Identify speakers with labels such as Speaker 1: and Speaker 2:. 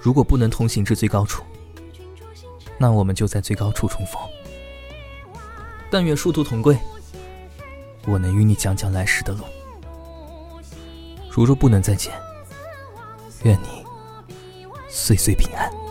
Speaker 1: 如果不能同行至最高处那我们就在最高处重逢。但愿殊途同归我能与你讲讲来时的路。如若不能再见愿你岁岁平安。